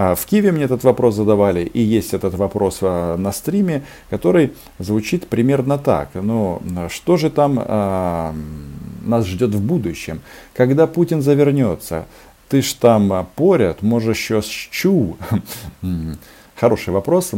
В Киеве мне этот вопрос задавали, и есть этот вопрос на стриме, который звучит примерно так. Ну, что же там нас ждет в будущем? Когда Путин завернется, ты ж там поряд, може щось чув. Хороший вопрос.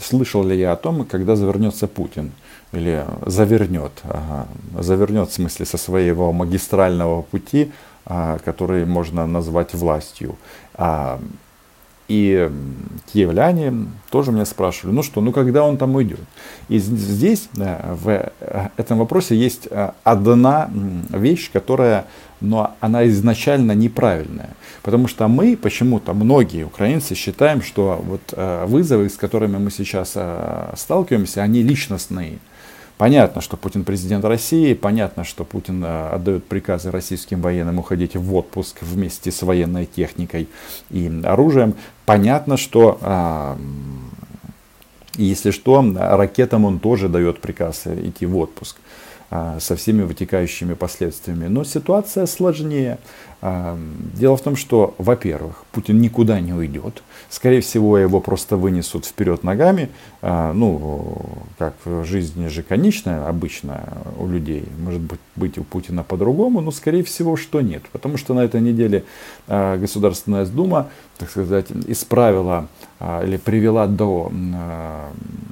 Слышал ли я о том, когда завернется Путин? Или завернет. Ага. Завернет в смысле со своего магистрального пути, а, который можно назвать властью. И киевляне тоже меня спрашивали, ну что, ну когда он там уйдет? И здесь, в э, этом вопросе есть э, одна вещь, которая, но она изначально неправильная. Потому что мы, почему-то многие украинцы считаем, что вот э, вызовы, с которыми мы сейчас сталкиваемся, они личностные. Понятно, что Путин президент России, понятно, что Путин э, отдает приказы российским военным уходить в отпуск вместе с военной техникой и оружием. Понятно, что а, если что, ракетам он тоже дает приказ идти в отпуск. А, со всеми вытекающими последствиями. Но ситуация сложнее. А, дело в том, что, во-первых, Путин никуда не уйдет. Скорее всего, его просто вынесут вперед ногами. А, ну, как жизнь же конечная обычно у людей. Может быть, быть у Путина по-другому, но, скорее всего, что нет. Потому что на этой неделе Государственная Дума, так сказать, исправила или привела до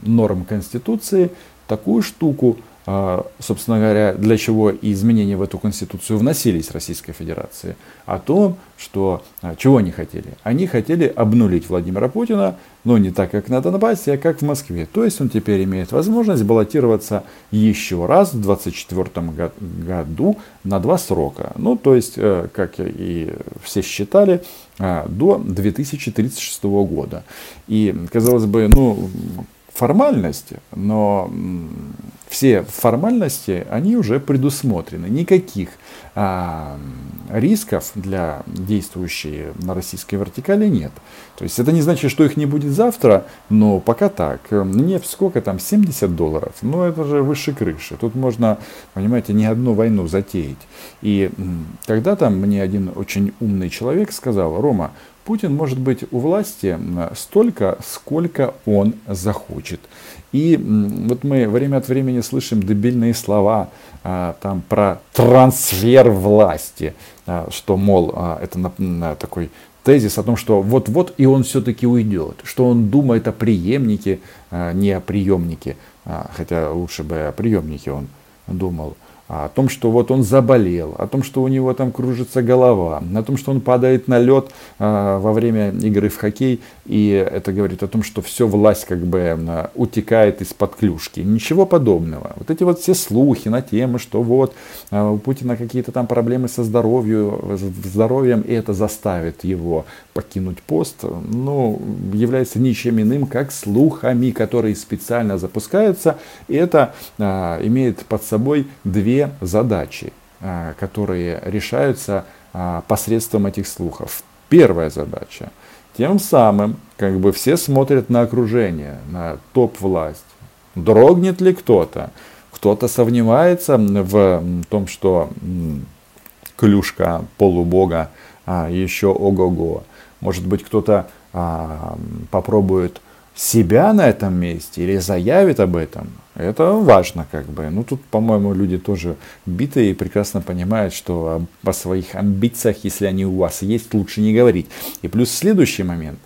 норм Конституции такую штуку, а, собственно говоря, для чего и изменения в эту конституцию вносились Российской Федерации, о том, что а, чего они хотели. Они хотели обнулить Владимира Путина, но не так, как на Донбассе, а как в Москве. То есть он теперь имеет возможность баллотироваться еще раз в 2024 году на два срока. Ну, то есть, э, как и все считали, а, до 2036 года. И, казалось бы, ну, формальности, но все формальности, они уже предусмотрены. Никаких а, рисков для действующей на российской вертикали нет. То есть это не значит, что их не будет завтра, но пока так. Нефть сколько там, 70 долларов? Ну это же выше крыши. Тут можно, понимаете, не одну войну затеять. И когда-то мне один очень умный человек сказал, Рома, Путин может быть у власти столько, сколько он захочет. И вот мы время от времени слышим дебильные слова а, там про трансфер власти, а, что, мол, а, это такой тезис о том, что вот-вот и он все-таки уйдет, что он думает о преемнике, не о приемнике, хотя лучше бы о приемнике он думал о том, что вот он заболел, о том, что у него там кружится голова, о том, что он падает на лед э, во время игры в хоккей, и это говорит о том, что все власть как бы утекает из-под клюшки. Ничего подобного. Вот эти вот все слухи на тему, что вот э, у Путина какие-то там проблемы со здоровью, здоровьем, и это заставит его покинуть пост, ну, является ничем иным, как слухами, которые специально запускаются, и это э, имеет под собой две задачи, а, которые решаются а, посредством этих слухов. Первая задача. Тем самым, как бы все смотрят на окружение, на топ-власть. Дрогнет ли кто-то? Кто-то сомневается в том, что клюшка полубога а, еще ого-го. Может быть, кто-то а, попробует себя на этом месте или заявит об этом, это важно как бы. Ну тут, по-моему, люди тоже битые и прекрасно понимают, что о своих амбициях, если они у вас есть, лучше не говорить. И плюс следующий момент.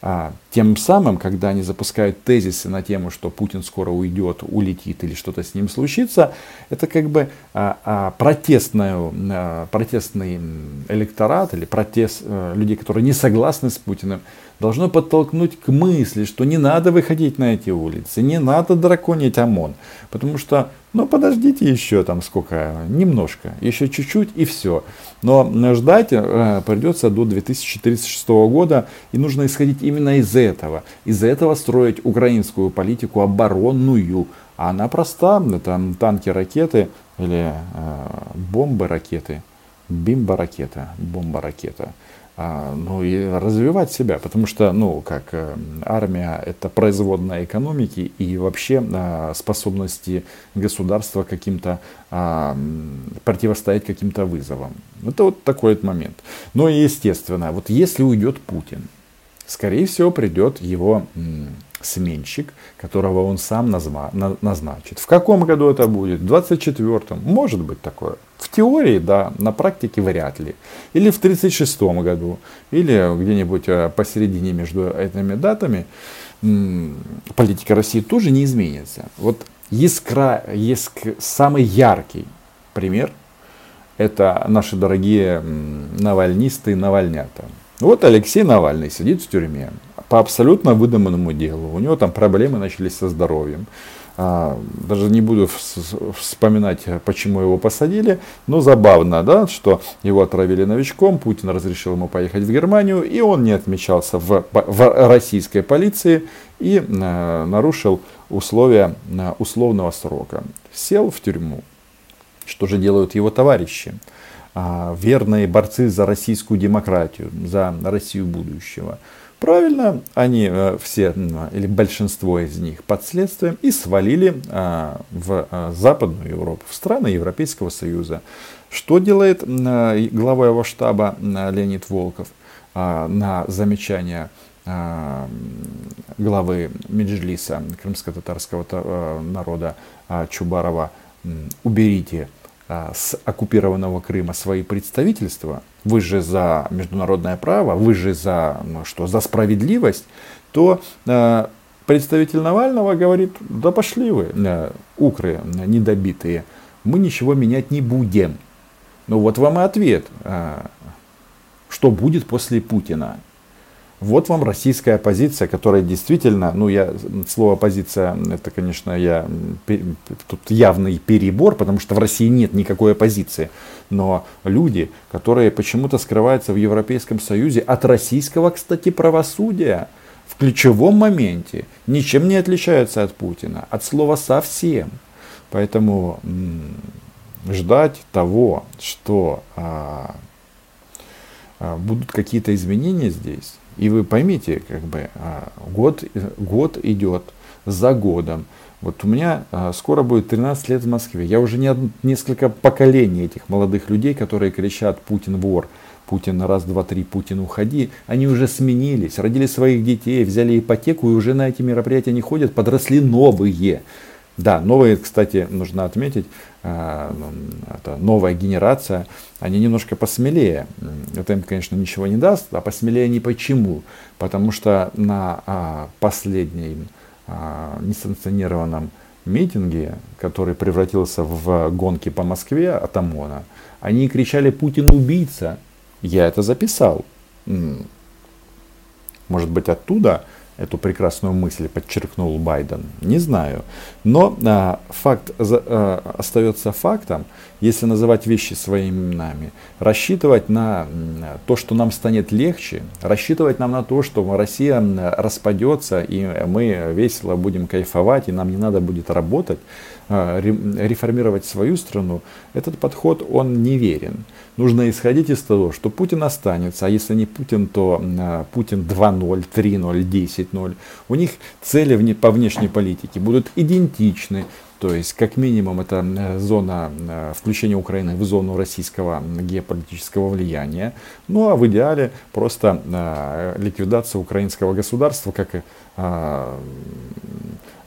А, тем самым, когда они запускают тезисы на тему, что Путин скоро уйдет, улетит или что-то с ним случится, это как бы а, а, протестную, а, протестный электорат или протест а, людей, которые не согласны с Путиным, должно подтолкнуть к мысли, что не надо выходить на эти улицы, не надо драконить ОМОН. Потому что, ну подождите еще там сколько, немножко, еще чуть-чуть и все. Но ждать э, придется до 2036 года, и нужно исходить именно из этого. Из этого строить украинскую политику оборонную. А она проста, это танки, ракеты или э, бомбы, ракеты, бимба-ракета, бомба-ракета. А, ну и развивать себя, потому что, ну, как э, армия это производная экономики и вообще а, способности государства каким-то а, противостоять каким-то вызовам. Это вот такой вот момент. Но естественно, вот если уйдет Путин, скорее всего, придет его сменщик, которого он сам назначит. В каком году это будет? В 24-м? Может быть такое. В теории, да, на практике вряд ли. Или в 36-м году, или где-нибудь э, посередине между этими датами политика России тоже не изменится. Вот искра, есть самый яркий пример, это наши дорогие навальнисты и навальнята. Вот Алексей Навальный сидит в тюрьме по абсолютно выдуманному делу. У него там проблемы начались со здоровьем. А, даже не буду вспоминать, почему его посадили, но забавно, да, что его отравили новичком, Путин разрешил ему поехать в Германию, и он не отмечался в, в российской полиции и а, нарушил условия а, условного срока. Сел в тюрьму. Что же делают его товарищи? Верные борцы за российскую демократию, за Россию будущего. Правильно, они э, все, или большинство из них под следствием и свалили а, в а, Западную Европу, в страны Европейского Союза. Что делает глава его штаба Леонид Волков на замечание главы Меджлиса крымско-татарского э, народа Чубарова «Уберите а, с оккупированного Крыма свои представительства, вы же за международное право, вы же за, ну, что, за справедливость, то э, представитель Навального говорит, да пошли вы, э, укры недобитые, мы ничего менять не будем. Ну вот вам и ответ, э, что будет после Путина. Вот вам российская оппозиция, которая действительно, ну я, слово оппозиция, это, конечно, я, тут явный перебор, потому что в России нет никакой оппозиции. Но люди, которые почему-то скрываются в Европейском Союзе от российского, кстати, правосудия, в ключевом моменте ничем не отличаются от Путина, от слова совсем. Поэтому ждать того, что а, а, будут какие-то изменения здесь, и вы поймите, как бы а, год, год идет за годом. Вот у меня а, скоро будет 13 лет в Москве. Я уже не, несколько поколений этих молодых людей, которые кричат «Путин вор», Путин раз, два, три, Путин уходи, они уже сменились, родили своих детей, взяли ипотеку и уже на эти мероприятия не ходят, подросли новые. Да, новые, кстати, нужно отметить, а, это новая генерация, они немножко посмелее. Это им, конечно, ничего не даст, а посмелее не почему. Потому что на а, последнем а, несанкционированном митинге, который превратился в гонки по Москве от ОМОНа, они кричали «Путин убийца». Я это записал. Может быть, оттуда эту прекрасную мысль подчеркнул Байден, не знаю. Но а, факт а, остается фактом, если называть вещи своими именами. Рассчитывать на то, что нам станет легче, рассчитывать нам на то, что Россия распадется, и мы весело будем кайфовать, и нам не надо будет работать, а, реформировать свою страну, этот подход, он неверен. Нужно исходить из того, что Путин останется, а если не Путин, то а, Путин 2.0, 3.0, 10.0. У них цели по внешней политике будут идентичны. То есть, как минимум, это зона включения Украины в зону российского геополитического влияния. Ну а в идеале просто а, ликвидация украинского государства, как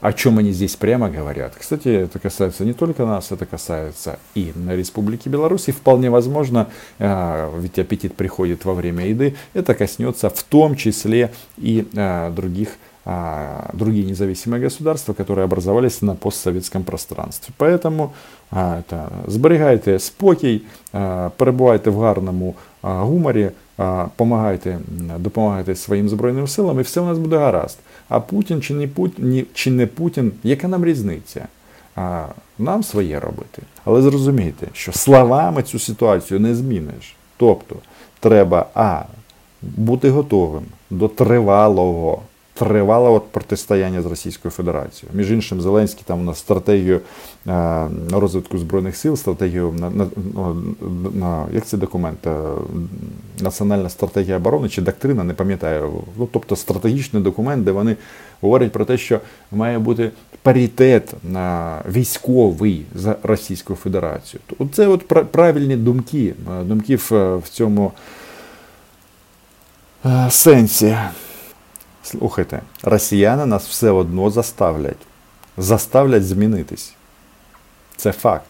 о чем они здесь прямо говорят. Кстати, это касается не только нас, это касается и Республики Беларусь. И вполне возможно, а, ведь аппетит приходит во время еды, это коснется в том числе и а, других а, другие независимые государства, которые образовались на постсоветском пространстве. Поэтому а, это, зберігайте спокій, а, перебувайте в гарному а, гуморі, а, помагайте, допомагайте своїм Збройним силам, і все у нас буде гаразд. А Путін чи не Путін, чи не Путін, яка нам різниця? А, Нам своє робити. Але зрозумійте, що словами цю ситуацію не зміниш. Тобто треба а, бути готовим до тривалого тривалого протистояння з Російською Федерацією. Між іншим, Зеленський там у нас стратегію е, розвитку збройних сил, стратегію на, на, на як це документ? Е, Національна стратегія оборони чи доктрина, не пам'ятаю. Ну, тобто стратегічний документ, де вони говорять про те, що має бути паритет на військовий за Російською Федерацією. Це от правильні думки, думки в, в цьому сенсі. Слухайте, росіяни нас все одно заставлять. Заставлять змінитись. Це факт.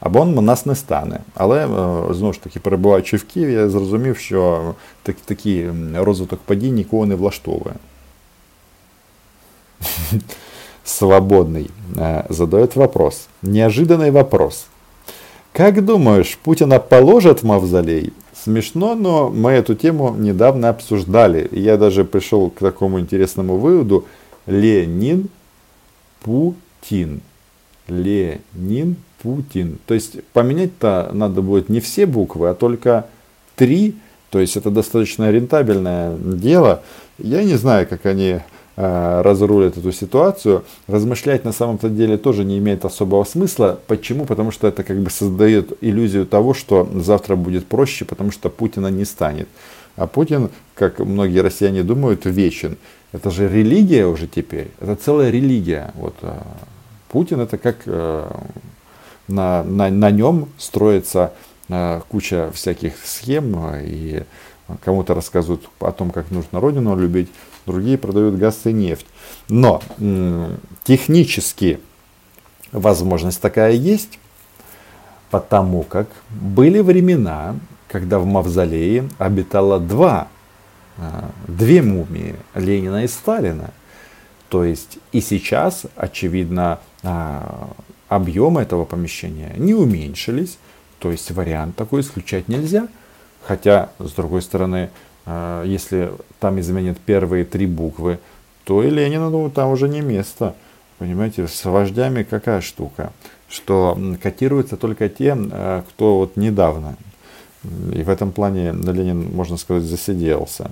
Або нас не стане. Але е, знову ж таки, перебуваючи в Києві, я зрозумів, що такий розвиток подій нікого не влаштовує. Свободный э, задает вопрос. Неожиданный вопрос. Как думаешь, Путина положат в мавзолей? Смешно, но мы эту тему недавно обсуждали. Я даже пришел к такому интересному выводу. Ленин, Путин. Ленин, Путин. То есть поменять-то надо будет не все буквы, а только три. То есть это достаточно рентабельное дело. Я не знаю, как они разрулят эту ситуацию. Размышлять на самом-то деле тоже не имеет особого смысла. Почему? Потому что это как бы создает иллюзию того, что завтра будет проще, потому что Путина не станет. А Путин, как многие россияне думают, вечен. Это же религия уже теперь. Это целая религия. Вот, э, Путин это как э, на, на, на нем строится куча всяких схем и кому-то рассказывают о том, как нужно родину любить, другие продают газ и нефть. Но технически возможность такая есть, потому как были времена, когда в мавзолее обитало два, а, две мумии Ленина и Сталина. То есть и сейчас, очевидно, а, объемы этого помещения не уменьшились. То есть вариант такой исключать нельзя. Хотя, с другой стороны, а, если там изменят первые три буквы, то и Ленину ну, там уже не место. Понимаете, с вождями какая штука, что котируются только те, а, кто вот недавно. И в этом плане Ленин, можно сказать, засиделся.